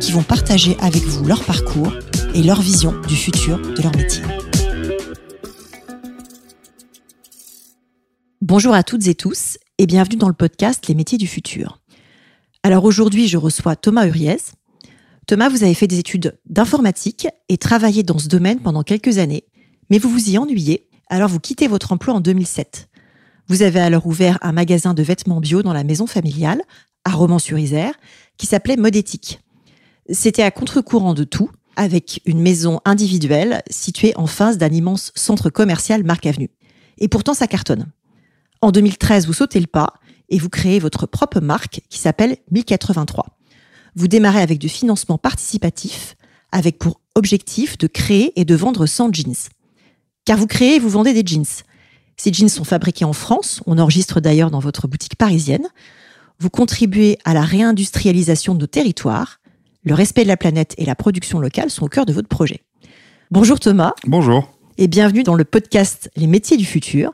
qui vont partager avec vous leur parcours et leur vision du futur de leur métier. Bonjour à toutes et tous et bienvenue dans le podcast Les métiers du futur. Alors aujourd'hui, je reçois Thomas Uriez. Thomas, vous avez fait des études d'informatique et travaillé dans ce domaine pendant quelques années, mais vous vous y ennuyez, alors vous quittez votre emploi en 2007. Vous avez alors ouvert un magasin de vêtements bio dans la maison familiale, à Romans-sur-Isère, qui s'appelait Modétique. C'était à contre-courant de tout, avec une maison individuelle située en face d'un immense centre commercial Marc Avenue. Et pourtant, ça cartonne. En 2013, vous sautez le pas et vous créez votre propre marque qui s'appelle 1083. Vous démarrez avec du financement participatif, avec pour objectif de créer et de vendre 100 jeans. Car vous créez et vous vendez des jeans. Ces jeans sont fabriqués en France, on enregistre d'ailleurs dans votre boutique parisienne. Vous contribuez à la réindustrialisation de nos territoires le respect de la planète et la production locale sont au cœur de votre projet. Bonjour Thomas. Bonjour. Et bienvenue dans le podcast Les métiers du futur.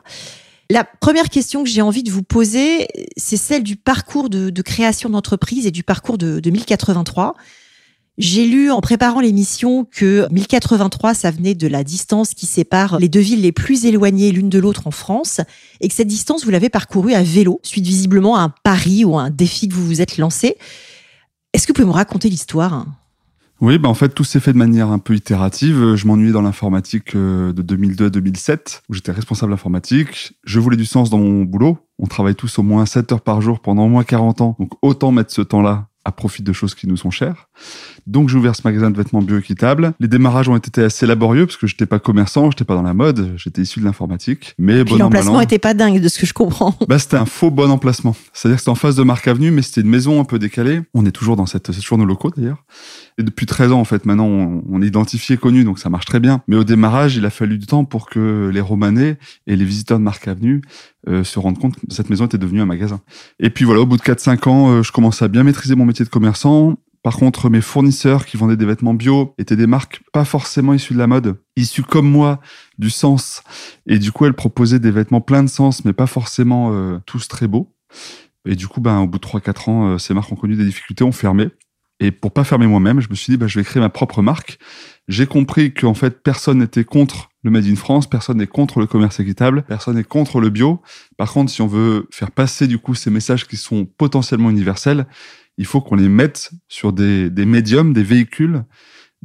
La première question que j'ai envie de vous poser, c'est celle du parcours de, création d'entreprise et du parcours de, de 1083. J'ai lu en préparant l'émission que 1083, ça venait de la distance qui sépare les deux villes les plus éloignées l'une de l'autre en France, et que cette distance, vous l'avez parcourue à vélo, suite visiblement à un pari ou à un défi que vous vous êtes lancé. Est-ce que vous pouvez me raconter l'histoire? Oui, bah en fait, tout s'est fait de manière un peu itérative. Je m'ennuyais dans l'informatique euh, de 2002 à 2007, où j'étais responsable informatique. Je voulais du sens dans mon boulot. On travaille tous au moins 7 heures par jour pendant au moins 40 ans. Donc, autant mettre ce temps-là à profit de choses qui nous sont chères. Donc j'ai ouvert ce magasin de vêtements bioéquitables. Les démarrages ont été assez laborieux parce que j'étais pas commerçant, j'étais pas dans la mode, j'étais issu de l'informatique. Mais bon l'emplacement était pas dingue de ce que je comprends. Bah c'était un faux bon emplacement. C'est-à-dire que c'était en face de Marc Avenue, mais c'était une maison un peu décalée. On est toujours dans cette, c'est toujours nos locaux d'ailleurs. Et depuis 13 ans en fait, maintenant on, est identifié, connu, donc ça marche très bien. Mais au démarrage, il a fallu du temps pour que les Romanais et les visiteurs de Marc Avenue euh, se rendent compte que cette maison était devenue un magasin. Et puis voilà, au bout de 4-5 ans, euh, je commençais à bien maîtriser mon métier de commerçant. Par contre, mes fournisseurs qui vendaient des vêtements bio étaient des marques pas forcément issues de la mode, issues comme moi du sens. Et du coup, elles proposaient des vêtements pleins de sens, mais pas forcément euh, tous très beaux. Et du coup, ben, au bout de 3-4 ans, euh, ces marques ont connu des difficultés, ont fermé. Et pour pas fermer moi-même, je me suis dit, ben, je vais créer ma propre marque. J'ai compris qu'en fait, personne n'était contre le Made in France, personne n'est contre le commerce équitable, personne n'est contre le bio. Par contre, si on veut faire passer du coup ces messages qui sont potentiellement universels, il faut qu'on les mette sur des, des médiums, des véhicules,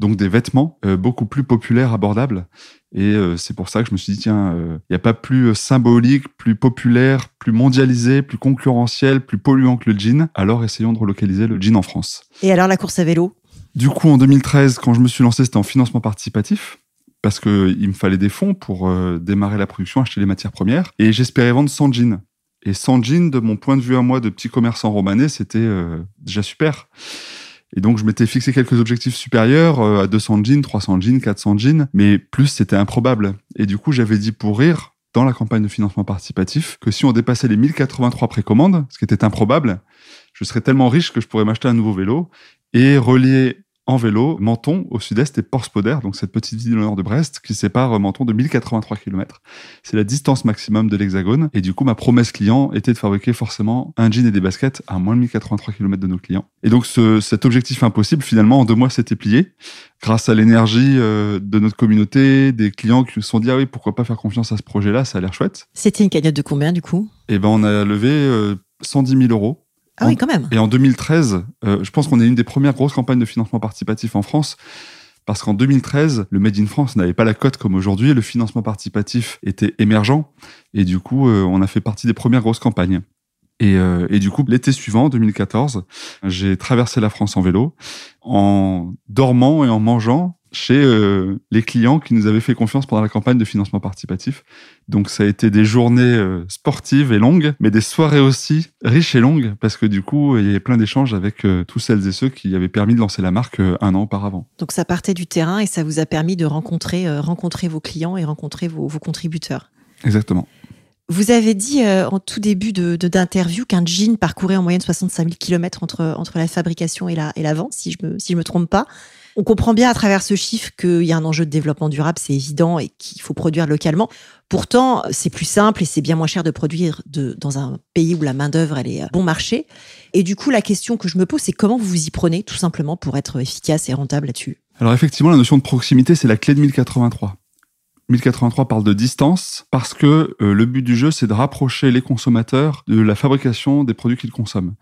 donc des vêtements euh, beaucoup plus populaires, abordables. Et euh, c'est pour ça que je me suis dit, tiens, il euh, n'y a pas plus symbolique, plus populaire, plus mondialisé, plus concurrentiel, plus polluant que le jean. Alors essayons de relocaliser le jean en France. Et alors la course à vélo? Du coup, en 2013, quand je me suis lancé, c'était en financement participatif parce qu'il me fallait des fonds pour démarrer la production, acheter les matières premières. Et j'espérais vendre 100 jeans. Et 100 jeans, de mon point de vue à moi, de petit commerçant romanais, c'était euh, déjà super. Et donc, je m'étais fixé quelques objectifs supérieurs euh, à 200 jeans, 300 jeans, 400 jeans, mais plus, c'était improbable. Et du coup, j'avais dit pour rire, dans la campagne de financement participatif, que si on dépassait les 1083 précommandes, ce qui était improbable, je serais tellement riche que je pourrais m'acheter un nouveau vélo et relier en vélo Menton au sud-est et Port-Spoder, donc cette petite ville au nord de Brest qui sépare Menton de 1083 km. C'est la distance maximum de l'Hexagone. Et du coup, ma promesse client était de fabriquer forcément un jean et des baskets à moins de 1083 km de nos clients. Et donc, ce, cet objectif impossible, finalement, en deux mois, s'était plié grâce à l'énergie euh, de notre communauté, des clients qui se sont dit, ah oui, pourquoi pas faire confiance à ce projet-là, ça a l'air chouette. C'était une cagnotte de combien, du coup? Eh ben, on a levé 110 euh, 000 euros ah oui, quand même. Et en 2013, euh, je pense qu'on est une des premières grosses campagnes de financement participatif en France. Parce qu'en 2013, le Made in France n'avait pas la cote comme aujourd'hui. Le financement participatif était émergent. Et du coup, euh, on a fait partie des premières grosses campagnes. Et, euh, et du coup, l'été suivant, 2014, j'ai traversé la France en vélo, en dormant et en mangeant chez euh, les clients qui nous avaient fait confiance pendant la campagne de financement participatif. Donc ça a été des journées euh, sportives et longues, mais des soirées aussi riches et longues, parce que du coup, il y avait plein d'échanges avec euh, tous celles et ceux qui avaient permis de lancer la marque un an auparavant. Donc ça partait du terrain et ça vous a permis de rencontrer, rencontrer vos clients et rencontrer vos, vos contributeurs. Exactement. Vous avez dit en tout début d'interview de, d'interview qu'un jean parcourait en moyenne 65 000 km entre, entre la fabrication et la, et la vente, si je me, si je me trompe pas. On comprend bien à travers ce chiffre qu'il y a un enjeu de développement durable, c'est évident, et qu'il faut produire localement. Pourtant, c'est plus simple et c'est bien moins cher de produire dans un pays où la main-d'œuvre est bon marché. Et du coup, la question que je me pose, c'est comment vous vous y prenez, tout simplement, pour être efficace et rentable là-dessus? Alors, effectivement, la notion de proximité, c'est la clé de 1083. 1083 parle de distance parce que euh, le but du jeu, c'est de rapprocher les consommateurs de la fabrication des produits qu'ils consomment.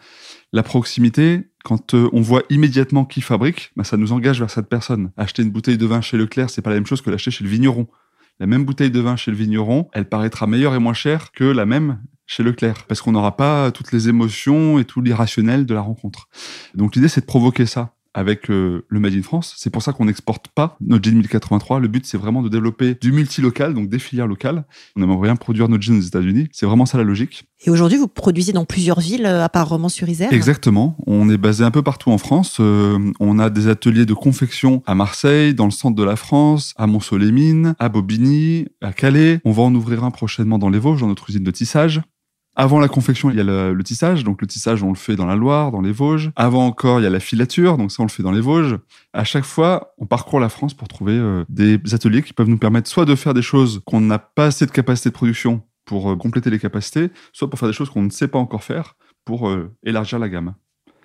La proximité, quand euh, on voit immédiatement qui fabrique, bah, ça nous engage vers cette personne. Acheter une bouteille de vin chez Leclerc, c'est pas la même chose que l'acheter chez le vigneron. La même bouteille de vin chez le vigneron, elle paraîtra meilleure et moins chère que la même chez Leclerc, parce qu'on n'aura pas toutes les émotions et tout l'irrationnel de la rencontre. Donc l'idée, c'est de provoquer ça avec euh, le Made in France. C'est pour ça qu'on n'exporte pas notre jean 1083. Le but, c'est vraiment de développer du multi-local, donc des filières locales. On n'aimerait rien produire notre jean aux États-Unis. C'est vraiment ça la logique. Et aujourd'hui, vous produisez dans plusieurs villes, euh, à part Romans-sur-Isère Exactement. On est basé un peu partout en France. Euh, on a des ateliers de confection à Marseille, dans le centre de la France, à Mont-Soleil-Mines, à Bobigny, à Calais. On va en ouvrir un prochainement dans les Vosges, dans notre usine de tissage. Avant la confection, il y a le, tissage. Donc le tissage, on le fait dans la Loire, dans les Vosges. Avant encore, il y a la filature. Donc ça, on le fait dans les Vosges. À chaque fois, on parcourt la France pour trouver euh, des ateliers qui peuvent nous permettre soit de faire des choses qu'on n'a pas assez de capacité de production pour euh, compléter les capacités, soit pour faire des choses qu'on ne sait pas encore faire pour euh, élargir la gamme.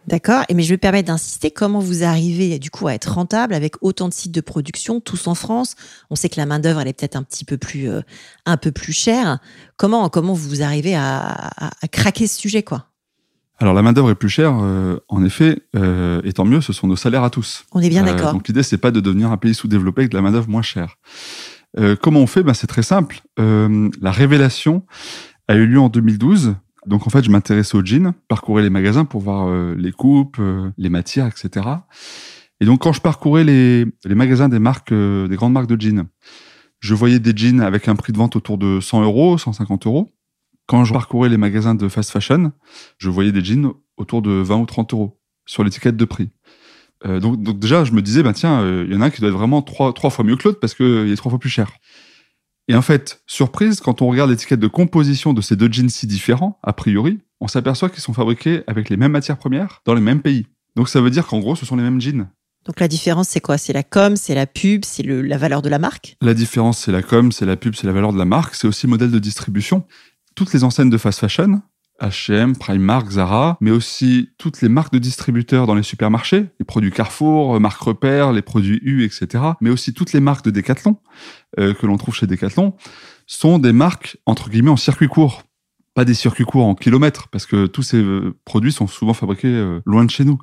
D'accord. Et mais je vais permettre d'insister. Comment vous arrivez du coup à être rentable avec autant de sites de production, tous en France? On sait que la main d'œuvre elle est peut-être un petit peu plus, euh, un peu plus chère. Comment comment vous arrivez à, craquer ce sujet quoi? Alors la main d'œuvre est plus chère, euh, en effet, euh, et tant mieux, ce sont nos salaires à tous. On est bien d'accord. donc l'idée c'est pas de devenir un pays sous-développé avec de la main d'œuvre moins chère. comment on fait? Ben, C'est très simple. la révélation a eu lieu en 2012 donc en fait, je m'intéressais au jean, parcourais les magasins pour voir euh, les coupes, euh, les matières, etc. Et donc quand je parcourais les, les magasins des marques, euh, des grandes marques de jeans, je voyais des jeans avec un prix de vente autour de 100 euros, 150 euros. Quand je parcourais les magasins de fast fashion, je voyais des jeans autour de 20 ou 30 euros sur l'étiquette de prix. donc, déjà, je me disais, bah tiens, il y en a un qui doit être vraiment trois, trois fois mieux que l'autre parce qu'il est trois fois plus cher. Et en fait, surprise, quand on regarde l'étiquette de composition de ces deux jeans si différents, a priori, on s'aperçoit qu'ils sont fabriqués avec les mêmes matières premières dans les mêmes pays. Donc ça veut dire qu'en gros, ce sont les mêmes jeans. Donc la différence, c'est quoi? C'est la com, c'est la pub, c'est la valeur de la marque? La différence, c'est la com, c'est la pub, c'est la valeur de la marque, c'est aussi le modèle de distribution. Toutes les enseignes de fast fashion H&M, Primark, Zara, mais aussi toutes les marques de distributeurs dans les supermarchés, les produits Carrefour, marque Repère, les produits U, etc. Mais aussi toutes les marques de Decathlon euh, que l'on trouve chez Decathlon sont des marques entre guillemets en circuit court, pas des circuits courts en kilomètres, parce que tous ces euh, produits sont souvent fabriqués euh, loin de chez nous.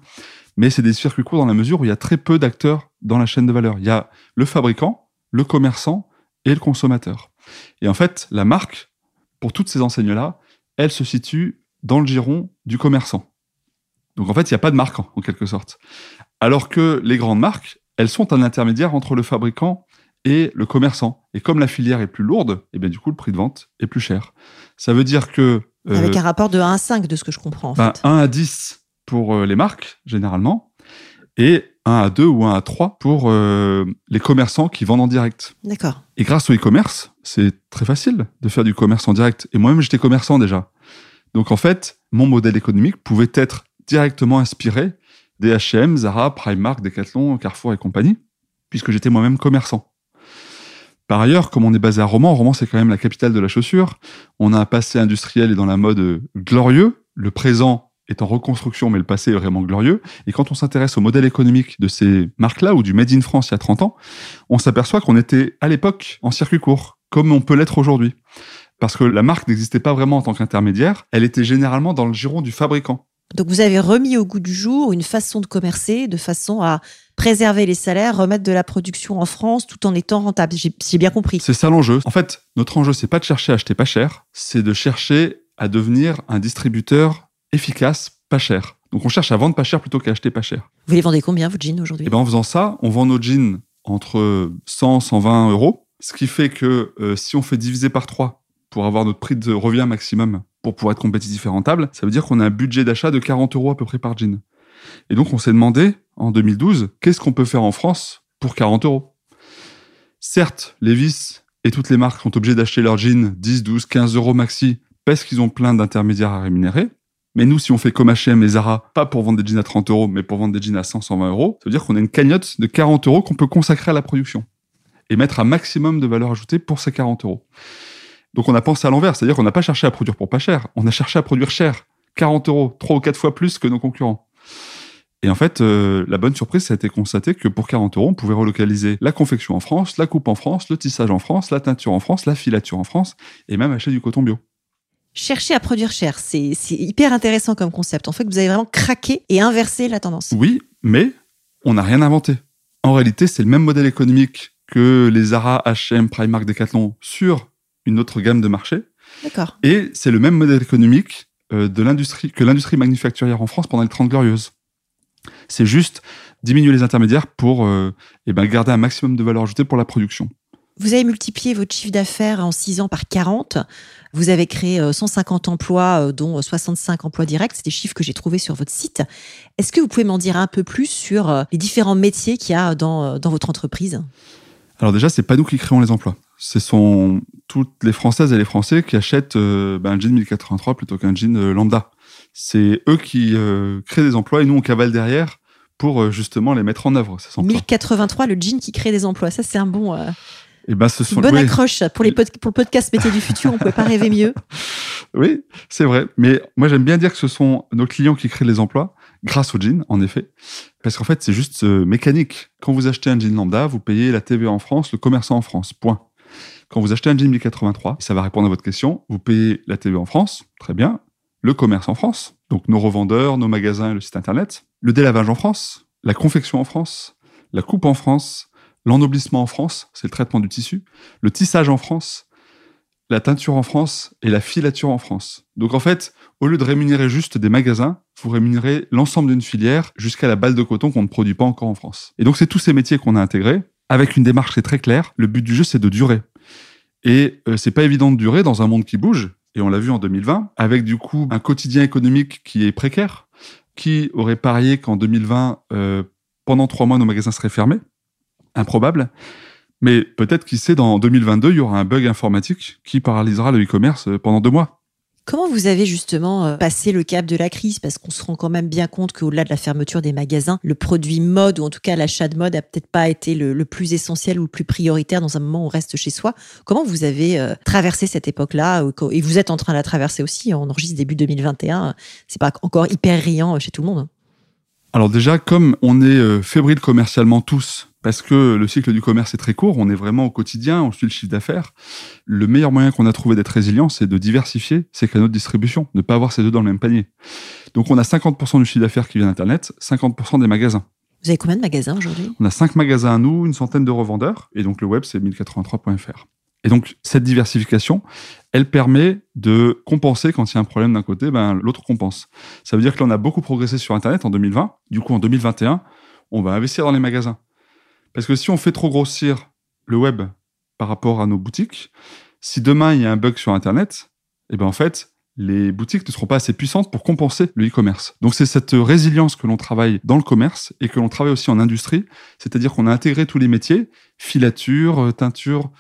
Mais c'est des circuits courts dans la mesure où il y a très peu d'acteurs dans la chaîne de valeur. Il y a le fabricant, le commerçant et le consommateur. Et en fait, la marque, pour toutes ces enseignes-là, elle se situe dans le giron du commerçant. Donc en fait, il n'y a pas de marque en quelque sorte. Alors que les grandes marques, elles sont un intermédiaire entre le fabricant et le commerçant. Et comme la filière est plus lourde, et eh bien du coup, le prix de vente est plus cher. Ça veut dire que... Euh, Avec un rapport de 1 à 5 de ce que je comprends en ben, fait. 1 à 10 pour euh, les marques, généralement, et 1 à 2 ou 1 à 3 pour euh, les commerçants qui vendent en direct. D'accord. Et grâce au e-commerce, c'est très facile de faire du commerce en direct. Et moi-même, j'étais commerçant déjà. Donc en fait, mon modèle économique pouvait être directement inspiré des H&M, Zara, Primark, Decathlon, Carrefour et compagnie, puisque j'étais moi-même commerçant. Par ailleurs, comme on est basé à Romans, Romans c'est quand même la capitale de la chaussure, on a un passé industriel et dans la mode glorieux. Le présent est en reconstruction, mais le passé est vraiment glorieux. Et quand on s'intéresse au modèle économique de ces marques-là, ou du Made in France il y a 30 ans, on s'aperçoit qu'on était à l'époque en circuit court, comme on peut l'être aujourd'hui. Parce que la marque n'existait pas vraiment en tant qu'intermédiaire, elle était généralement dans le giron du fabricant. Donc vous avez remis au goût du jour une façon de commercer, de façon à préserver les salaires, remettre de la production en France tout en étant rentable. J'ai bien compris. C'est ça l'enjeu. En fait, notre enjeu, c'est pas de chercher à acheter pas cher, c'est de chercher à devenir un distributeur efficace, pas cher. Donc on cherche à vendre pas cher plutôt qu'à acheter pas cher. Vous les vendez combien vos jeans aujourd'hui? Et eh ben en faisant ça, on vend nos jeans entre 100 120 euros. Ce qui fait que euh, si on fait diviser par 3 pour avoir notre prix de revient maximum pour pouvoir être compétitif et rentable, ça veut dire qu'on a un budget d'achat de 40 euros à peu près par jean. Et donc on s'est demandé en 2012 qu'est-ce qu'on peut faire en France pour 40 euros? Certes, Levis et toutes les marques sont obligées d'acheter leurs jeans 10, 12, 15 euros maxi parce qu'ils ont plein d'intermédiaires à rémunérer. Mais nous, si on fait comme H&M et Zara, pas pour vendre des jeans à 30 euros, mais pour vendre des jeans à 100, 120 euros, ça veut dire qu'on a une cagnotte de 40 euros qu'on peut consacrer à la production et mettre un maximum de valeur ajoutée pour ces 40 euros. Donc on a pensé à l'envers, c'est-à-dire qu'on n'a pas cherché à produire pour pas cher, on a cherché à produire cher, 40 euros, trois ou quatre fois plus que nos concurrents. Et en fait, euh, la bonne surprise, ça a été constaté que pour 40 euros, on pouvait relocaliser la confection en France, la coupe en France, le tissage en France, la teinture en France, la filature en France, et même acheter du coton bio. Chercher à produire cher, c'est hyper intéressant comme concept. En fait, vous avez vraiment craqué et inversé la tendance. Oui, mais on n'a rien inventé. En réalité, c'est le même modèle économique que les Zara, H&M, Primark, Decathlon sur une autre gamme de marché. D'accord. Et c'est le même modèle économique euh, de l'industrie que l'industrie manufacturière en France pendant les 30 glorieuses. C'est juste diminuer les intermédiaires pour euh, eh ben, garder un maximum de valeur ajoutée pour la production. Vous avez multiplié votre chiffre d'affaires en 6 ans par 40. Vous avez créé 150 euh, emplois, euh, dont 65 emplois directs. C'est des chiffres que j'ai trouvés sur votre site. Est-ce que vous pouvez m'en dire un peu plus sur les différents métiers qu'il y a dans, dans votre entreprise? Alors déjà, c'est pas nous qui créons les emplois. Ce sont toutes les Françaises et les Français qui achètent ben, un jean 1083 plutôt qu'un jean lambda. C'est eux qui créent des emplois et nous on cavale derrière pour euh, justement les mettre en œuvre. 1083, le jean qui crée des emplois. Ça, c'est un bon. Euh, et eh ben, ce sont, bonne accroche pour, les pour le podcast Métier du futur. On ne pouvait pas rêver mieux. Oui, c'est vrai. Mais moi, j'aime bien dire que ce sont nos clients qui créent les emplois grâce au jean, en effet. Parce qu'en fait, c'est juste euh, mécanique. Quand vous achetez un jean lambda, vous payez la TVA en France, le commerçant en France. Point. Quand vous achetez un jean 1083, ça va répondre à votre question, vous payez la TVA en France, très bien, le commerce en France, donc nos revendeurs, nos magasins et le site internet, le délavage en France, la confection en France, la coupe en France, l'ennoblissement en France, c'est le traitement du tissu, le tissage en France, la teinture en France et la filature en France. Donc en fait, au lieu de rémunérer juste des magasins, vous rémunérez l'ensemble d'une filière jusqu'à la balle de coton qu'on ne produit pas encore en France. Et donc c'est tous ces métiers qu'on a intégrés avec une démarche qui est très claire. Le but du jeu, c'est de durer. Et euh, c'est pas évident de durer dans un monde qui bouge. Et on l'a vu en 2020, avec du coup un quotidien économique qui est précaire. Qui aurait parié qu'en 2020, euh, pendant trois mois, nos magasins seraient fermés Improbable. Mais peut-être, qui sait, dans 2022, il y aura un bug informatique qui paralysera le e-commerce euh, pendant deux mois. Comment vous avez justement euh, passé le cap de la crise? Parce qu'on se rend quand même bien compte qu'au-delà de la fermeture des magasins, le produit mode, ou en tout cas l'achat de mode, a peut-être pas été le, plus essentiel ou le plus prioritaire dans un moment où on reste chez soi. Comment vous avez euh, traversé cette époque-là Et vous êtes en train de la traverser aussi, on enregistre début 2021, c'est pas encore hyper riant chez tout le monde. Alors déjà, comme on est fébrile commercialement tous, parce que le cycle du commerce est très court, on est vraiment au quotidien, on suit le chiffre d'affaires. Le meilleur moyen qu'on a trouvé d'être résilient, c'est de diversifier ses canaux de distribution, ne pas avoir ces deux dans le même panier. Donc on a 50% du chiffre d'affaires qui vient d'Internet, 50% des magasins. Vous avez combien de magasins aujourd'hui? On a 5 magasins à nous, une centaine de revendeurs, et donc le web c'est 1083.fr. Et donc cette diversification, elle permet de compenser quand il y a un problème d'un côté, ben, l'autre compense. Ça veut dire que là on a beaucoup progressé sur Internet en 2020, du coup en 2021, on va investir dans les magasins parce que si on fait trop grossir le web par rapport à nos boutiques, si demain il y a un bug sur Internet, eh ben en fait, les boutiques ne seront pas assez puissantes pour compenser le e-commerce. Donc c'est cette résilience que l'on travaille dans le commerce et que l'on travaille aussi en industrie, c'est-à-dire qu'on a intégré tous les métiers, filature, euh, teinture,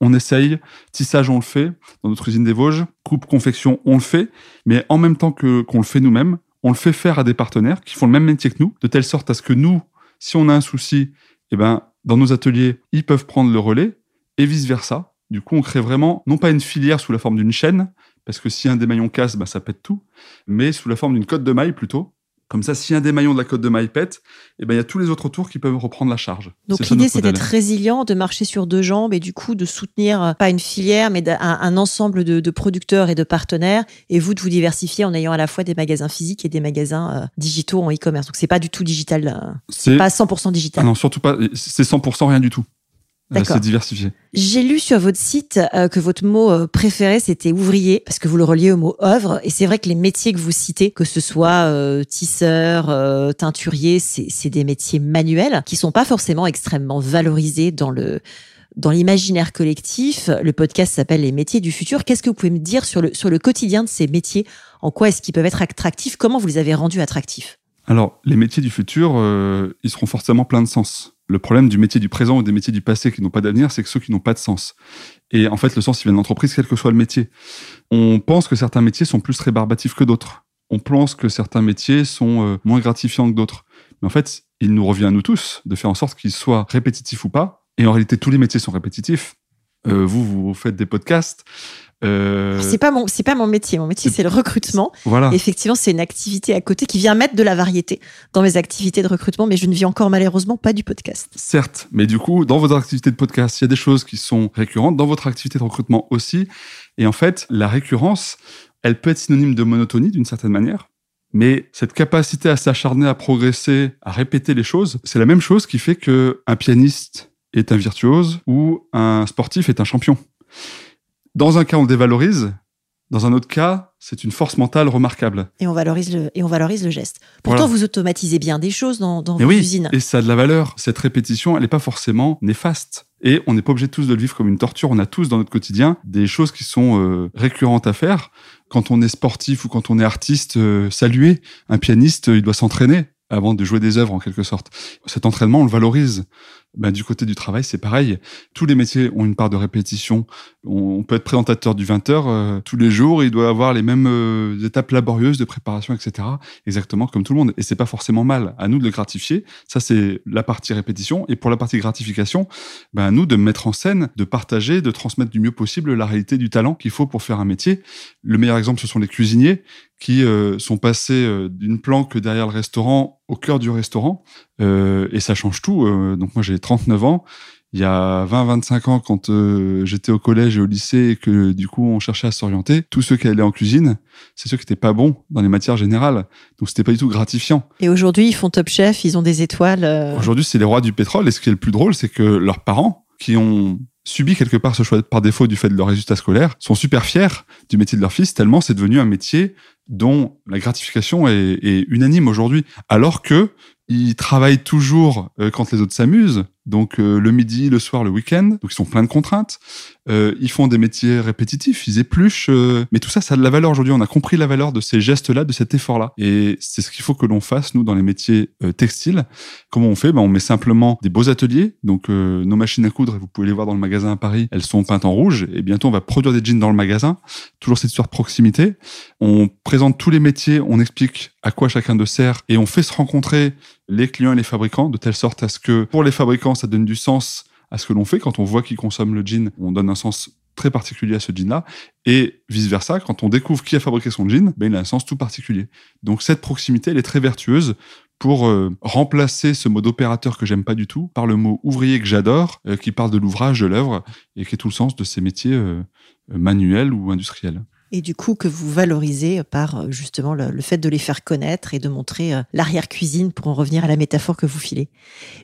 on essaye, tissage on le fait dans notre usine des Vosges, coupe confection on le fait, mais en même temps que qu'on le fait nous-mêmes, on le fait faire à des partenaires qui font le même métier que nous, de telle sorte à ce que nous, si on a un souci eh ben, dans nos ateliers, ils peuvent prendre le relais et vice-versa. Du coup, on crée vraiment, non pas une filière sous la forme d'une chaîne, parce que si un des maillons casse, bah, ça pète tout, mais sous la forme d'une cote de maille plutôt, comme ça, si un des maillons de la côte de maille pète, eh ben, il y a tous les autres tours qui peuvent reprendre la charge. Donc l'idée, c'est d'être résilient, de marcher sur deux jambes et du coup de soutenir euh, pas une filière, mais un, ensemble de, producteurs et de partenaires. Et vous, de vous diversifier en ayant à la fois des magasins physiques et des magasins euh, digitaux en e-commerce. Donc c'est pas du tout digital. Euh, c'est pas 100% digital. Ah non, surtout pas. C'est 100% rien du tout. C'est diversifié. J'ai lu sur votre site que votre mot préféré c'était ouvrier parce que vous le reliez au mot œuvre et c'est vrai que les métiers que vous citez, que ce soit tisseur, teinturier, c'est des métiers manuels qui sont pas forcément extrêmement valorisés dans le dans l'imaginaire collectif. Le podcast s'appelle Les métiers du futur. Qu'est-ce que vous pouvez me dire sur le, sur le quotidien de ces métiers? En quoi est-ce qu'ils peuvent être attractifs? Comment vous les avez rendus attractifs? Alors, les métiers du futur, euh, ils seront forcément pleins de sens. Le problème du métier du présent ou des métiers du passé qui n'ont pas d'avenir, c'est que ceux qui n'ont pas de sens. Et en fait, le sens, il vient de l'entreprise, quel que soit le métier. On pense que certains métiers sont plus rébarbatifs que d'autres. On pense que certains métiers sont euh, moins gratifiants que d'autres. Mais en fait, il nous revient à nous tous de faire en sorte qu'ils soient répétitifs ou pas, et en réalité, tous les métiers sont répétitifs. Euh, vous, vous faites des podcasts. Euh... C'est pas mon, c'est pas mon métier. Mon métier, c'est le recrutement. Voilà. effectivement, c'est une activité à côté qui vient mettre de la variété dans mes activités de recrutement, mais je ne vis encore malheureusement pas du podcast. Certes, mais du coup, dans votre activité de podcast, il y a des choses qui sont récurrentes. Dans votre activité de recrutement aussi. Et en fait, la récurrence, elle peut être synonyme de monotonie d'une certaine manière. Mais cette capacité à s'acharner, à progresser, à répéter les choses, c'est la même chose qui fait que un pianiste est un virtuose ou un sportif est un champion. Dans un cas, on le dévalorise. Dans un autre cas, c'est une force mentale remarquable. Et on valorise le, et on valorise le geste. Pourtant, vous automatisez bien des choses dans, dans vos oui, usines. Et ça a de la valeur. Cette répétition, elle n'est pas forcément néfaste. Et on n'est pas obligé tous de le vivre comme une torture. On a tous dans notre quotidien des choses qui sont euh, récurrentes à faire. Quand on est sportif ou quand on est artiste, euh, saluer un pianiste, il doit s'entraîner avant de jouer des œuvres en quelque sorte. Cet entraînement, on le valorise. Ben, du côté du travail, c'est pareil. Tous les métiers ont une part de répétition. On, peut être présentateur du 20h euh, tous les jours, il doit avoir les mêmes euh, étapes laborieuses de préparation, etc. Exactement comme tout le monde. Et c'est pas forcément mal. À nous de le gratifier. Ça, c'est la partie répétition. Et pour la partie gratification, ben, à nous de mettre en scène, de partager, de transmettre du mieux possible la réalité du talent qu'il faut pour faire un métier. Le meilleur exemple, ce sont les cuisiniers qui euh, sont passés d'une planque derrière le restaurant au cœur du restaurant. Euh, et ça change tout. Euh, donc moi j'ai 39 ans. Il y a 20-25 ans, quand euh, j'étais au collège et au lycée et que du coup on cherchait à s'orienter, tous ceux qui allaient en cuisine, c'est ceux qui n'étaient pas bons dans les matières générales. Donc c'était pas du tout gratifiant. Et aujourd'hui ils font top chef, ils ont des étoiles. Aujourd'hui c'est les rois du pétrole. Et ce qui est le plus drôle, c'est que leurs parents, qui ont subi quelque part ce choix par défaut du fait de leurs résultats scolaires, sont super fiers du métier de leur fils, tellement c'est devenu un métier dont la gratification est, unanime aujourd'hui. Alors que ils travaillent toujours euh, quand les autres s'amusent, donc euh, le midi, le soir, le week-end. Donc ils sont pleins de contraintes. Euh, ils font des métiers répétitifs, ils épluchent. mais tout ça, ça a de la valeur aujourd'hui. On a compris la valeur de ces gestes-là, de cet effort-là. Et c'est ce qu'il faut que l'on fasse, nous, dans les métiers textiles. Comment on fait? Ben, On met simplement des beaux ateliers. Donc nos machines à coudre, vous pouvez les voir dans le magasin à Paris, elles sont peintes en rouge. Et bientôt, on va produire des jeans dans le magasin. Toujours cette histoire de proximité. On présente tous les métiers, on explique à quoi chacun de sert et on fait se rencontrer les clients et les fabricants de telle sorte à ce que pour les fabricants, ça donne du sens à ce que l'on fait. Quand on voit qu'ils consomment le jean, on donne un sens très particulier à ce jean-là. Et vice-versa, quand on découvre qui a fabriqué son jean, ben, il a un sens tout particulier. Donc cette proximité, elle est très vertueuse pour euh, remplacer ce mode opérateur que j'aime pas du tout par le mot ouvrier que j'adore, euh, qui parle de l'ouvrage, de l'œuvre, et qui est tout le sens de ces métiers euh, manuels ou industriels et du coup que vous valorisez par euh, justement le, fait de les faire connaître et de montrer euh, l'arrière-cuisine pour en revenir à la métaphore que vous filez.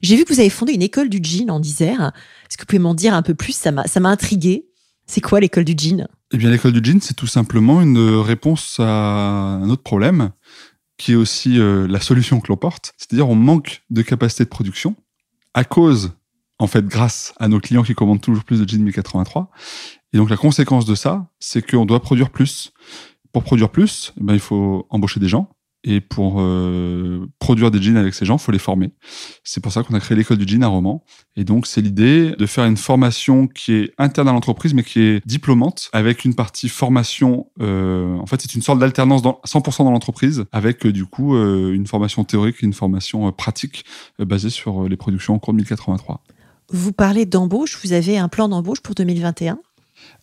J'ai vu que vous avez fondé une école du jean en Isère. Est-ce que vous pouvez m'en dire un peu plus? Ça m'a, intrigué. C'est quoi l'école du jean Eh bien, l'école du jean, c'est tout simplement une réponse à un autre problème qui est aussi euh, la solution que l'on porte. C'est-à-dire, on manque de capacité de production à cause, en fait, grâce à nos clients qui commandent toujours plus de jeans 1083 et donc la conséquence de ça, c'est qu'on doit produire plus. Pour produire plus, eh ben, il faut embaucher des gens. Et pour euh, produire des jeans avec ces gens, il faut les former. C'est pour ça qu'on a créé l'école du jean à Romans. Et donc, c'est l'idée de faire une formation qui est interne à l'entreprise, mais qui est diplômante, avec une partie formation. Euh, en fait, c'est une sorte d'alternance dans 100% dans l'entreprise, avec euh, du coup une formation théorique et une formation pratique basée sur les productions en cours de 1083. Vous parlez d'embauche. Vous avez un plan d'embauche pour 2021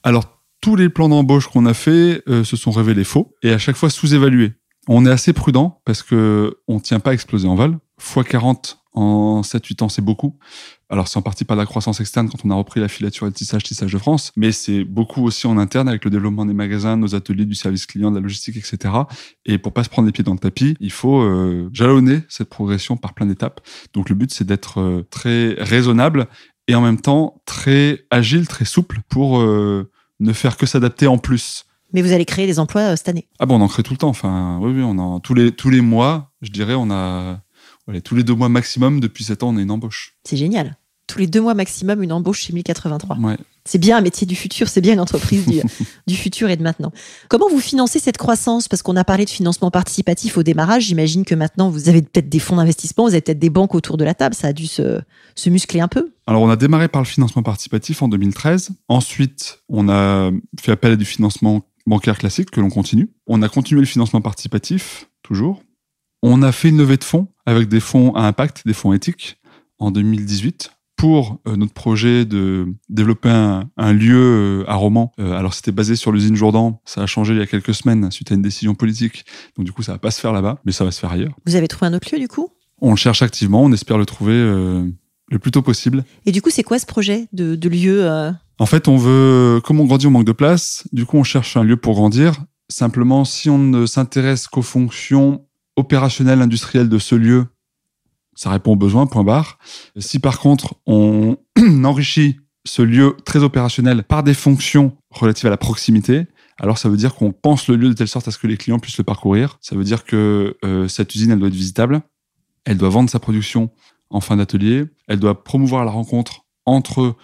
alors, tous les plans d'embauche qu'on a fait euh, se sont révélés faux et à chaque fois sous-évalués. On est assez prudent parce que on tient pas à exploser en vol. x 40 en 7-8 ans, c'est beaucoup. Alors, c'est en partie par la croissance externe quand on a repris la filature et le tissage, tissage de France, mais c'est beaucoup aussi en interne avec le développement des magasins, nos ateliers, du service client, de la logistique, etc. Et pour pas se prendre les pieds dans le tapis, il faut euh, jalonner cette progression par plein d'étapes. Donc, le but, c'est d'être euh, très raisonnable et en même temps très agile, très souple pour euh, ne faire que s'adapter en plus. Mais vous allez créer des emplois euh, cette année Ah bon, on en crée tout le temps. Enfin, oui, oui, on en, tous les tous les mois, je dirais, on a allez, tous les deux mois maximum depuis sept ans, on a une embauche. C'est génial. Tous les deux mois maximum, une embauche chez 1083. Ouais. C'est bien un métier du futur, c'est bien une entreprise du, du futur et de maintenant. Comment vous financez cette croissance? Parce qu'on a parlé de financement participatif au démarrage. J'imagine que maintenant, vous avez peut-être des fonds d'investissement, vous avez peut-être des banques autour de la table. Ça a dû se, se muscler un peu. Alors, on a démarré par le financement participatif en 2013. Ensuite, on a fait appel à du financement bancaire classique que l'on continue. On a continué le financement participatif, toujours. On a fait une levée de fonds avec des fonds à impact, des fonds éthiques, en 2018 pour euh, notre projet de développer un, un lieu euh, à Romans. Euh, alors c'était basé sur l'usine Jourdan, ça a changé il y a quelques semaines suite à une décision politique, donc du coup ça va pas se faire là-bas, mais ça va se faire ailleurs. Vous avez trouvé un autre lieu du coup? On le cherche activement, on espère le trouver le plus tôt possible. Et du coup, c'est quoi ce projet de, de lieu euh, En fait, on veut, comme on grandit, on manque de place, du coup on cherche un lieu pour grandir. Simplement, si on ne s'intéresse qu'aux fonctions opérationnelles, industrielles de ce lieu, ça répond aux besoins, point barre. Si par contre on enrichit ce lieu très opérationnel par des fonctions relatives à la proximité, alors ça veut dire qu'on pense le lieu de telle sorte à ce que les clients puissent le parcourir. Ça veut dire que euh, cette usine, elle doit être visitable, elle doit vendre sa production en fin d'atelier, elle doit promouvoir la rencontre entre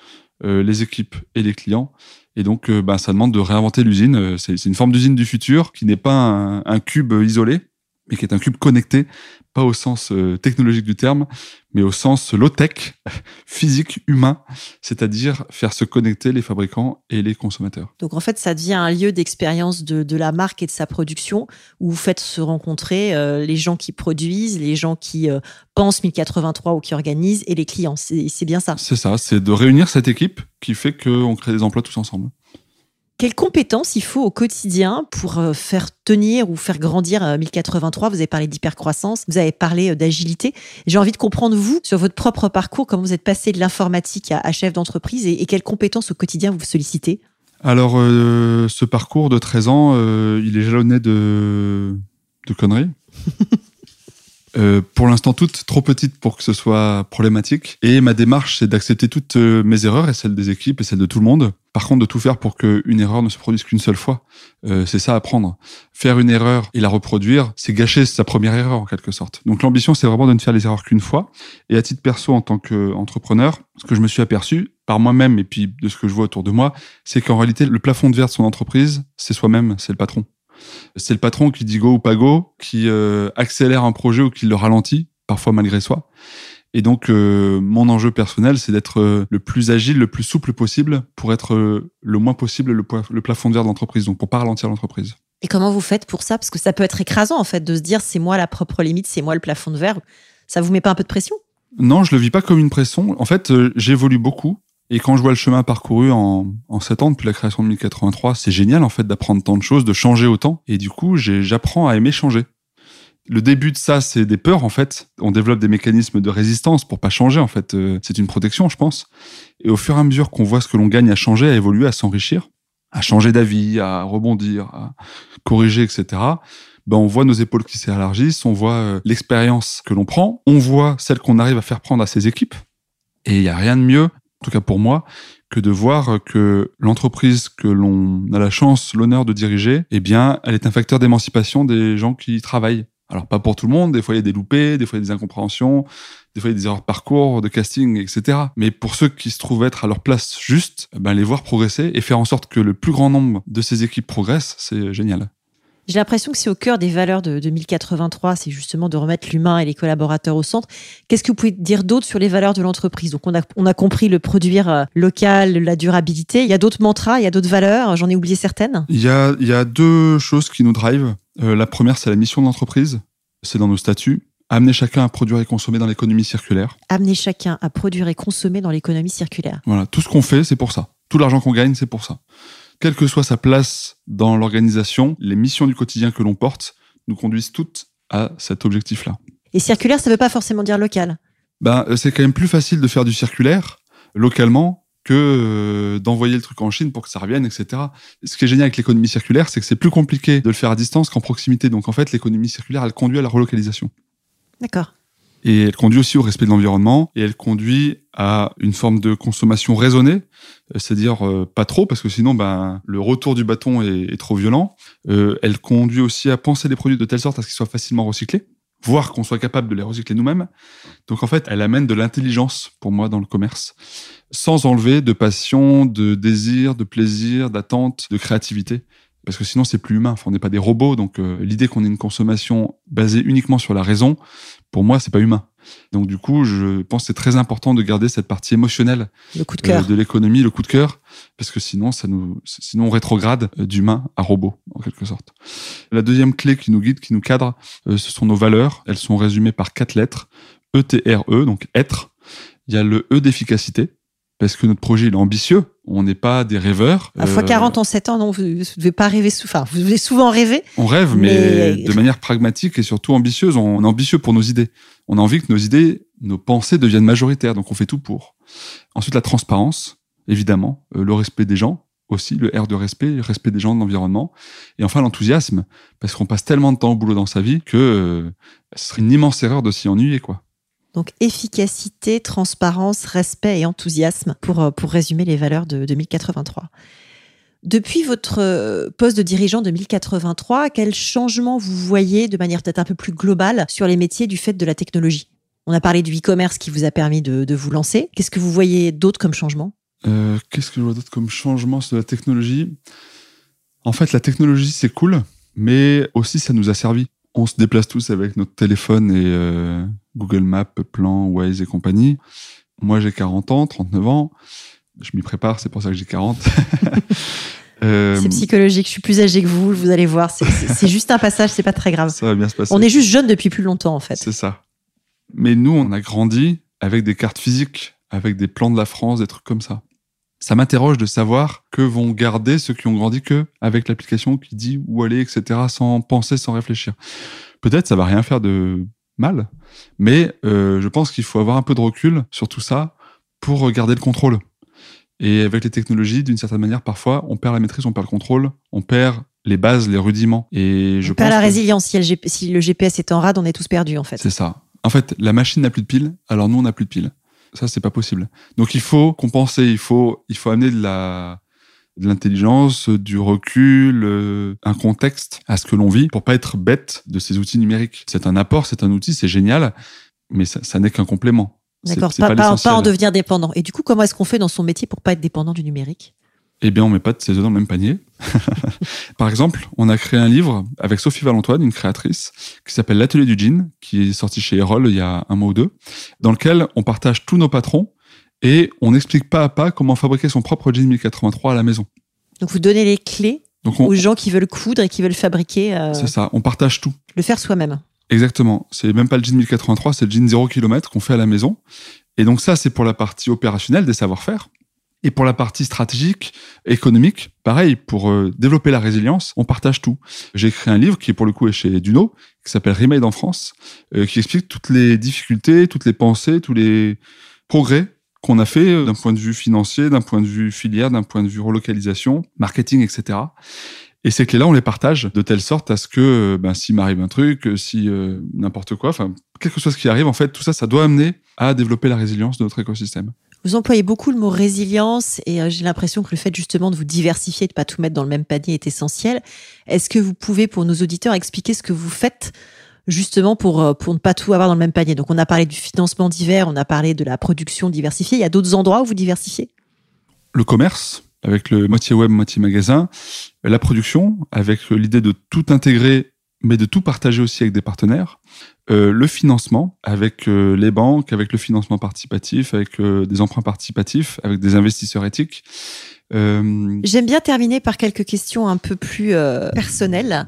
euh, les équipes et les clients. Et donc, euh, bah, ça demande de réinventer l'usine. C'est une forme d'usine du futur qui n'est pas un cube isolé, mais qui est un cube connecté, pas au sens euh, technologique du terme, mais au sens low-tech, physique, humain, c'est-à-dire faire se connecter les fabricants et les consommateurs. Donc en fait, ça devient un lieu d'expérience de, de la marque et de sa production où vous faites se rencontrer euh, les gens qui produisent, les gens qui euh, pensent 1083 ou qui organisent et les clients. C'est c'est bien ça. C'est ça, c'est de réunir cette équipe qui fait qu'on crée des emplois tous ensemble. Quelles compétences il faut au quotidien pour euh, faire tenir ou faire grandir euh, 1083 Vous avez parlé d'hypercroissance, vous avez parlé euh, d'agilité. J'ai envie de comprendre, vous, sur votre propre parcours, comment vous êtes passé de l'informatique à, à chef d'entreprise et, et quelles compétences au quotidien vous sollicitez? Alors, euh, ce parcours de 13 ans, euh, il est jalonné de, de conneries. Euh, pour l'instant, toutes trop petites pour que ce soit problématique. Et ma démarche, c'est d'accepter toutes euh, mes erreurs et celles des équipes et celles de tout le monde. Par contre, de tout faire pour qu'une erreur ne se produise qu'une seule fois. Euh, c'est ça apprendre. Faire une erreur et la reproduire, c'est gâcher sa première erreur en quelque sorte. Donc l'ambition, c'est vraiment de ne faire les erreurs qu'une fois. Et à titre perso, en tant qu'entrepreneur, ce que je me suis aperçu par moi-même et puis de ce que je vois autour de moi, c'est qu'en réalité, le plafond de verre de son entreprise, c'est soi-même, c'est le patron. C'est le patron qui dit go ou pas go, qui euh, accélère un projet ou qui le ralentit, parfois malgré soi. Et donc, euh, mon enjeu personnel, c'est d'être euh, le plus agile, le plus souple possible pour être le moins possible le, pla- le plafond de verre de l'entreprise, donc pour pas ralentir l'entreprise. Et comment vous faites pour ça? Parce que ça peut être écrasant, en fait, de se dire c'est moi la propre limite, c'est moi le plafond de verre. Ça vous met pas un peu de pression? Non, je le vis pas comme une pression. En fait, euh, j'évolue beaucoup. Et quand je vois le chemin parcouru en, en 7 ans depuis la création de 1083, c'est génial en fait d'apprendre tant de choses, de changer autant. Et du coup, j'apprends à aimer changer. Le début de ça, c'est des peurs en fait. On développe des mécanismes de résistance pour pas changer en fait. Euh, C'est une protection, je pense. Et au fur et à mesure qu'on voit ce que l'on gagne à changer, à évoluer, à s'enrichir, à changer d'avis, à rebondir, à corriger, etc. Ben on voit nos épaules qui s'élargissent, on voit euh, l'expérience que l'on prend, on voit celle qu'on arrive à faire prendre à ses équipes. Et il y a rien de mieux, tout cas pour moi, que de voir que l'entreprise que l'on a la chance, l'honneur de diriger, eh bien, elle est un facteur d'émancipation des gens qui y travaillent. Alors pas pour tout le monde, des fois il y a des loupés, des fois il y a des incompréhensions, des fois il y a des erreurs de parcours, de casting, etc. Mais pour ceux qui se trouvent être à leur place juste, eh ben, les voir progresser et faire en sorte que le plus grand nombre de ces équipes progressent, c'est génial. J'ai l'impression que c'est au cœur des valeurs de, de 1083, c'est justement de remettre l'humain et les collaborateurs au centre. Qu'est-ce que vous pouvez dire d'autre sur les valeurs de l'entreprise? Donc on a, on a compris le produire euh, local, la durabilité. Il y a d'autres mantras, il y a d'autres valeurs. J'en ai oublié certaines? Il y a, il y a deux choses qui nous drivent. Euh, la première, c'est la mission de l'entreprise. C'est dans nos statuts. Amener chacun à produire et consommer dans l'économie circulaire. Amener chacun à produire et consommer dans l'économie circulaire. Voilà, tout ce qu'on fait, c'est pour ça. Tout l'argent qu'on gagne, c'est pour ça. Quelle que soit sa place dans l'organisation, les missions du quotidien que l'on porte nous conduisent toutes à cet objectif-là. Et circulaire, ça ne veut pas forcément dire local. Ben, euh, c'est quand même plus facile de faire du circulaire localement que euh, d'envoyer le truc en Chine pour que ça revienne, etc. Ce qui est génial avec l'économie circulaire, c'est que c'est plus compliqué de le faire à distance qu'en proximité. Donc en fait, l'économie circulaire, elle conduit à la relocalisation. D'accord. Et elle conduit aussi au respect de l'environnement et elle conduit à une forme de consommation raisonnée, euh, c'est-à-dire euh, pas trop parce que sinon ben, le retour du bâton est, trop violent. Euh, elle conduit aussi à penser les produits de telle sorte à ce qu'ils soient facilement recyclés, voire qu'on soit capable de les recycler nous-mêmes. Donc en fait, elle amène de l'intelligence pour moi dans le commerce, sans enlever de passion, de désir, de plaisir, d'attente, de créativité parce que sinon c'est plus humain. Enfin, on n'est pas des robots, donc euh, l'idée qu'on ait une consommation basée uniquement sur la raison, pour moi, c'est pas humain. Donc du coup, je pense que c'est très important de garder cette partie émotionnelle le coup de, cœur. Euh, de l'économie, le coup de cœur, parce que sinon, ça nous, sinon on rétrograde euh, d'humain à robot en quelque sorte. La deuxième clé qui nous guide, qui nous cadre, ce sont nos valeurs. Elles sont résumées par quatre lettres E T R E, donc être. Il y a le E d'efficacité parce que notre projet est ambitieux. On n'est pas des rêveurs. À fois 40 en 7 ans, non, vous ne devez pas rêver. Enfin, vous devez souvent rêver. On rêve, mais, de manière pragmatique et surtout ambitieuse. On est ambitieux pour nos idées. On a envie que nos idées, nos pensées deviennent majoritaires. Donc, on fait tout pour. Ensuite, la transparence, évidemment. Euh, le respect des gens aussi, le R de respect, le respect des gens, de l'environnement. Et enfin, l'enthousiasme, parce qu'on passe tellement de temps au boulot dans sa vie que euh, ce serait une immense erreur de s'y ennuyer, quoi. Donc efficacité, transparence, respect et enthousiasme pour, euh, pour résumer les valeurs de 2083. Depuis votre euh, poste de dirigeant de 1083, quel changement vous voyez de manière peut-être un peu plus globale sur les métiers du fait de la technologie? On a parlé du e-commerce qui vous a permis de, vous lancer. Qu'est-ce que vous voyez d'autre comme changement? Euh, Qu'est-ce que je vois d'autre comme changement sur la technologie? En fait, la technologie, c'est cool, mais aussi ça nous a servi. On se déplace tous avec notre téléphone et Google Maps, Plan, Waze et compagnie. Moi, j'ai 40 ans, 39 ans. Je m'y prépare, c'est pour ça que j'ai 40. Euh, c'est psychologique, je suis plus âgé que vous, vous allez voir. C'est juste un passage, c'est pas très grave. Ça va bien se passer. On est juste jeune depuis plus longtemps, en fait. C'est ça. Mais nous, on a grandi avec des cartes physiques, avec des plans de la France, des trucs comme ça. Ça m'interroge de savoir que vont garder ceux qui ont grandi que avec l'application qui dit où aller, etc., sans penser, sans réfléchir. Peut-être ça va rien faire de mal, mais euh, je pense qu'il faut avoir un peu de recul sur tout ça pour garder le contrôle. Et avec les technologies, d'une certaine manière, parfois, on perd la maîtrise, on perd le contrôle, on perd les bases, les rudiments. Et je on perd la résilience. Si, le GPS est en rade, on est tous perdus, en fait. C'est ça. En fait, la machine n'a plus de piles, alors nous, on n'a plus de piles. Ça, c'est pas possible. Donc, il faut compenser, il faut, il faut amener de la, de l'intelligence, du recul, euh, un contexte à ce que l'on vit pour pas être bête de ces outils numériques. C'est un apport, c'est un outil, c'est génial, mais ça, n'est qu'un complément. D'accord, pas, pas, en devenir dépendant. Et du coup, comment est-ce qu'on fait dans son métier pour pas être dépendant du numérique? Eh bien, on met pas de ses œufs dans le même panier. Par exemple, on a créé un livre avec Sophie Valentoine, une créatrice, qui s'appelle L'Atelier du Jean, qui est sorti chez Erol il y a un mois ou deux, dans lequel on partage tous nos patrons et on explique pas à pas comment fabriquer son propre jean 1083 à la maison. Donc vous donnez les clés aux gens qui veulent coudre et qui veulent fabriquer. Euh, c'est ça, on partage tout. Le faire soi-même. Exactement. C'est même pas le jean 1083, c'est le jean 0 km qu'on fait à la maison. Et donc ça, c'est pour la partie opérationnelle des savoir-faire. Et pour la partie stratégique, économique, pareil, pour euh, développer la résilience, on partage tout. J'ai écrit un livre qui, pour le coup, est chez Duno, qui s'appelle Remade en France, euh, qui explique toutes les difficultés, toutes les pensées, tous les progrès qu'on a fait euh, d'un point de vue financier, d'un point de vue filière, d'un point de vue relocalisation, marketing, etc. Et ces clés-là, on les partage de telle sorte à ce que, euh, ben, s'il m'arrive un truc, euh, si n'importe quoi, enfin, quelque chose qui arrive, en fait, tout ça, ça doit amener à développer la résilience de notre écosystème. Vous employez beaucoup le mot résilience et j'ai l'impression que le fait justement de vous diversifier, de pas tout mettre dans le même panier est essentiel. Est-ce que vous pouvez, pour nos auditeurs, expliquer ce que vous faites justement pour, euh, pour ne pas tout avoir dans le même panier? Donc on a parlé du financement divers, on a parlé de la production diversifiée. Il y a d'autres endroits où vous diversifiez? Le commerce, avec le moitié web, moitié magasin. La production, avec l'idée de tout intégrer, mais de tout partager aussi avec des partenaires. Euh, le financement, avec euh, les banques, avec le financement participatif, avec des emprunts participatifs, avec des investisseurs éthiques. J'aime bien terminer par quelques questions un peu plus personnelles.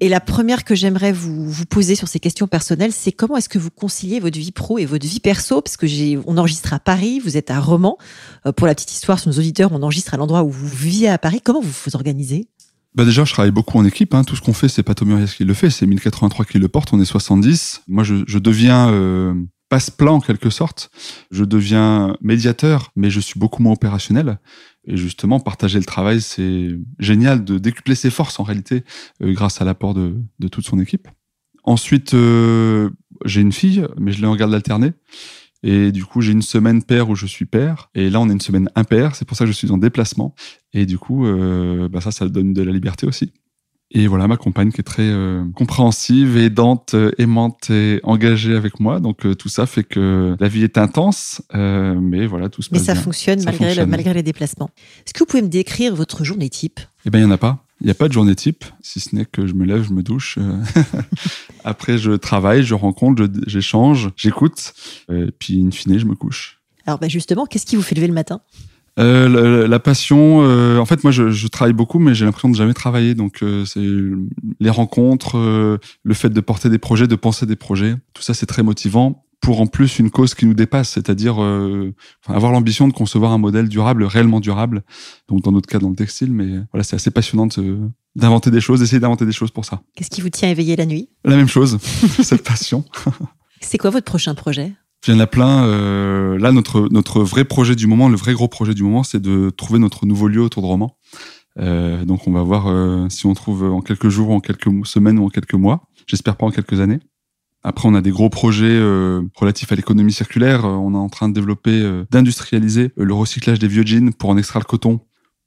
Et la première que j'aimerais vous, vous poser sur ces questions personnelles, c'est comment est-ce que vous conciliez votre vie pro et votre vie perso? Parce que j'ai, on enregistre à Paris, vous êtes à Romans. Euh, pour la petite histoire, sur nos auditeurs, on enregistre à l'endroit où vous vivez à Paris. Comment vous vous organisez? Bah déjà, je travaille beaucoup en équipe. Hein. Tout ce qu'on fait, c'est pas Urias qui le fait, c'est 1083 qui le porte. On est 70. Moi, je, je deviens euh, passe-plan en quelque sorte. Je deviens médiateur, mais je suis beaucoup moins opérationnel. Et justement, partager le travail, c'est génial de décupler ses forces en réalité, euh, grâce à l'apport de, toute son équipe. Ensuite, euh, j'ai une fille, mais je l'ai en garde alternée. Et du coup, j'ai une semaine père où je suis père. Et là, on est une semaine impair. C'est pour ça que je suis en déplacement. Et du coup, euh, bah ça, ça donne de la liberté aussi. Et voilà, ma compagne qui est très euh, compréhensive, aidante, euh, aimante et engagée avec moi. Donc tout ça fait que la vie est intense, mais voilà, tout se mais passe ça bien. Fonctionne Ça malgré, fonctionne. malgré les déplacements. Est-ce que vous pouvez me décrire votre journée type? Eh ben, il y en a pas. Il n'y a pas de journée type, si ce n'est que je me lève, je me douche. euh, Après, je travaille, je rencontre, j'échange, j'écoute. Et puis, in fine, je me couche. Alors bah justement, qu'est-ce qui vous fait lever le matin? Euh, la, la passion, euh, en fait, moi, je, je travaille beaucoup, mais j'ai l'impression de jamais travailler. Donc, euh, c'est les rencontres, euh, le fait de porter des projets, de penser des projets. Tout ça, c'est très motivant pour en plus une cause qui nous dépasse, c'est-à-dire euh, avoir l'ambition de concevoir un modèle durable, réellement durable. Donc, dans notre cas, dans le textile, mais voilà, c'est assez passionnant de d'inventer des choses, d'essayer d'inventer des choses pour ça. Qu'est-ce qui vous tient éveillé la nuit? La même chose, cette passion. C'est quoi votre prochain projet? Il y en a plein. euh, là, notre, notre vrai projet du moment, le vrai gros projet du moment, c'est de trouver notre nouveau lieu autour de Romans. Euh, donc, on va voir euh, si on trouve en quelques jours, en quelques semaines ou en quelques mois. J'espère pas en quelques années. Après, on a des gros projets euh, relatifs à l'économie circulaire. Euh, On est en train de développer, euh, d'industrialiser euh, le recyclage des vieux jeans pour en extraire le coton,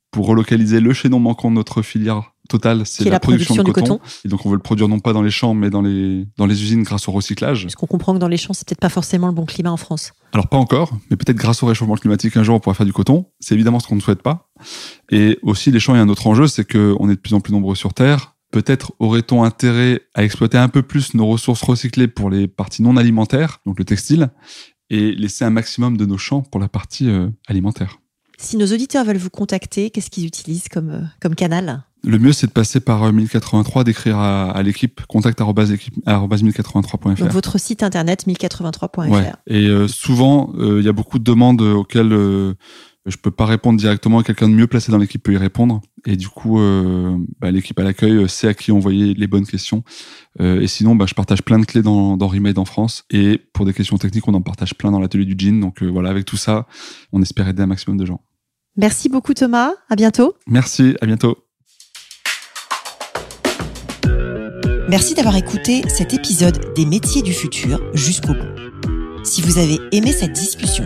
pour relocaliser le chaînon manquant de notre filière totale, c'est la, la production de coton. Et donc, on veut le produire non pas dans les champs, mais dans les, dans les usines grâce au recyclage. Parce qu'on comprend que dans les champs, c'est peut-être pas forcément le bon climat en France. Alors pas encore, mais peut-être grâce au réchauffement climatique, un jour on pourra faire du coton. C'est évidemment ce qu'on ne souhaite pas. Et aussi les champs, il y a un autre enjeu, c'est qu'on est de plus en plus nombreux sur Terre. Peut-être aurait-on intérêt à exploiter un peu plus nos ressources recyclées pour les parties non alimentaires, donc le textile, et laisser un maximum de nos champs pour la partie euh, alimentaire. Si nos auditeurs veulent vous contacter, qu'est-ce qu'ils utilisent comme, euh, comme canal? Le mieux, c'est de passer par euh, 1083, d'écrire à, à l'équipe contact arobase équipe- arobase 1083.fr. Donc votre site internet 1083.fr. Ouais. Et euh, souvent, euh, il y a beaucoup de demandes auxquelles euh, je peux pas répondre directement. Quelqu'un de mieux placé dans l'équipe peut y répondre. Et du coup, euh, bah, l'équipe à l'accueil euh, sait à qui envoyer les bonnes questions. Euh, et sinon, bah, je partage plein de clés dans, dans Remade en France. Et pour des questions techniques, on en partage plein dans l'atelier du jean. Donc euh, voilà, avec tout ça, on espère aider un maximum de gens. Merci beaucoup Thomas, à bientôt. Merci, à bientôt. Merci d'avoir écouté cet épisode des métiers du futur jusqu'au bout. Si vous avez aimé cette discussion,